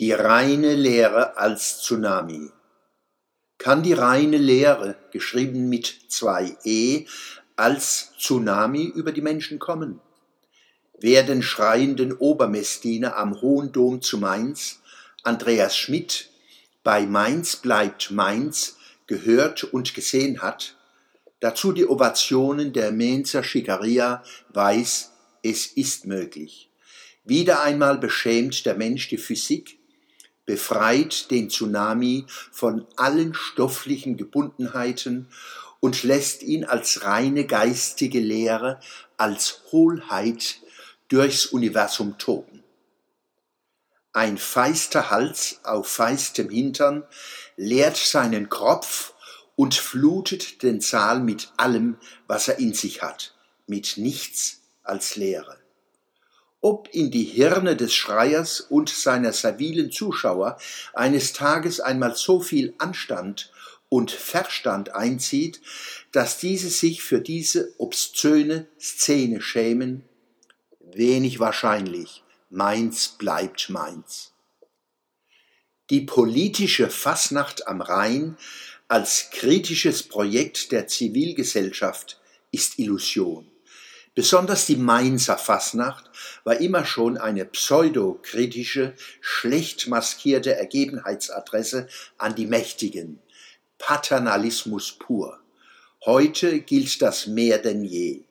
Die reine Lehre als Tsunami. Kann die reine Lehre, geschrieben mit zwei E, als Tsunami über die Menschen kommen? Wer den schreienden Obermessdiener am Hohen Dom zu Mainz, Andreas Schmidt, bei Mainz bleibt Mainz, gehört und gesehen hat, dazu die Ovationen der Mainzer Schickeria, weiß, es ist möglich. Wieder einmal beschämt der Mensch die Physik, befreit den Tsunami von allen stofflichen Gebundenheiten und lässt ihn als reine geistige Lehre, als Hohlheit durchs Universum toben. Ein feister Hals auf feistem Hintern leert seinen Kropf und flutet den Saal mit allem, was er in sich hat, mit nichts als Leere ob in die Hirne des Schreiers und seiner servilen Zuschauer eines Tages einmal so viel Anstand und Verstand einzieht, dass diese sich für diese obszöne Szene schämen? Wenig wahrscheinlich. Meins bleibt meins. Die politische Fasnacht am Rhein als kritisches Projekt der Zivilgesellschaft ist Illusion. Besonders die Mainzer Fasnacht war immer schon eine pseudokritische, schlecht maskierte Ergebenheitsadresse an die Mächtigen. Paternalismus pur. Heute gilt das mehr denn je.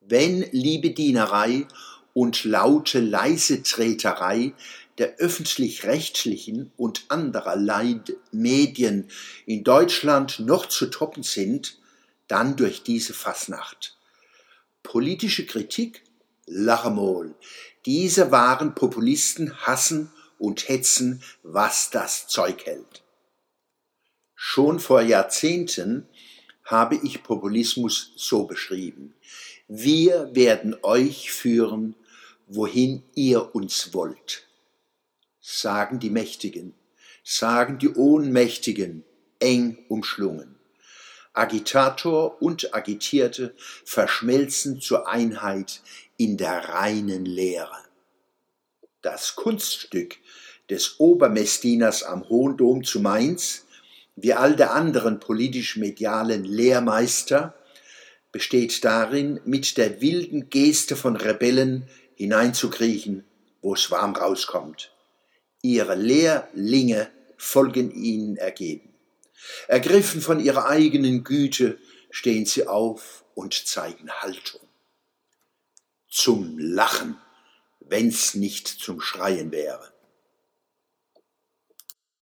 Wenn Liebedienerei und laute Leisetreterei der öffentlich-rechtlichen und anderer Medien in Deutschland noch zu toppen sind, dann durch diese Fasnacht. Politische Kritik? Lachemol. Diese wahren Populisten hassen und hetzen, was das Zeug hält. Schon vor Jahrzehnten habe ich Populismus so beschrieben. Wir werden euch führen, wohin ihr uns wollt. Sagen die Mächtigen, sagen die Ohnmächtigen, eng umschlungen. Agitator und Agitierte verschmelzen zur Einheit in der reinen Lehre. Das Kunststück des Obermestiners am Hohen Dom zu Mainz, wie all der anderen politisch-medialen Lehrmeister, besteht darin, mit der wilden Geste von Rebellen hineinzukriechen, wo es warm rauskommt. Ihre Lehrlinge folgen ihnen ergeben. Ergriffen von ihrer eigenen Güte stehen sie auf und zeigen Haltung. Zum Lachen, wenn's nicht zum Schreien wäre.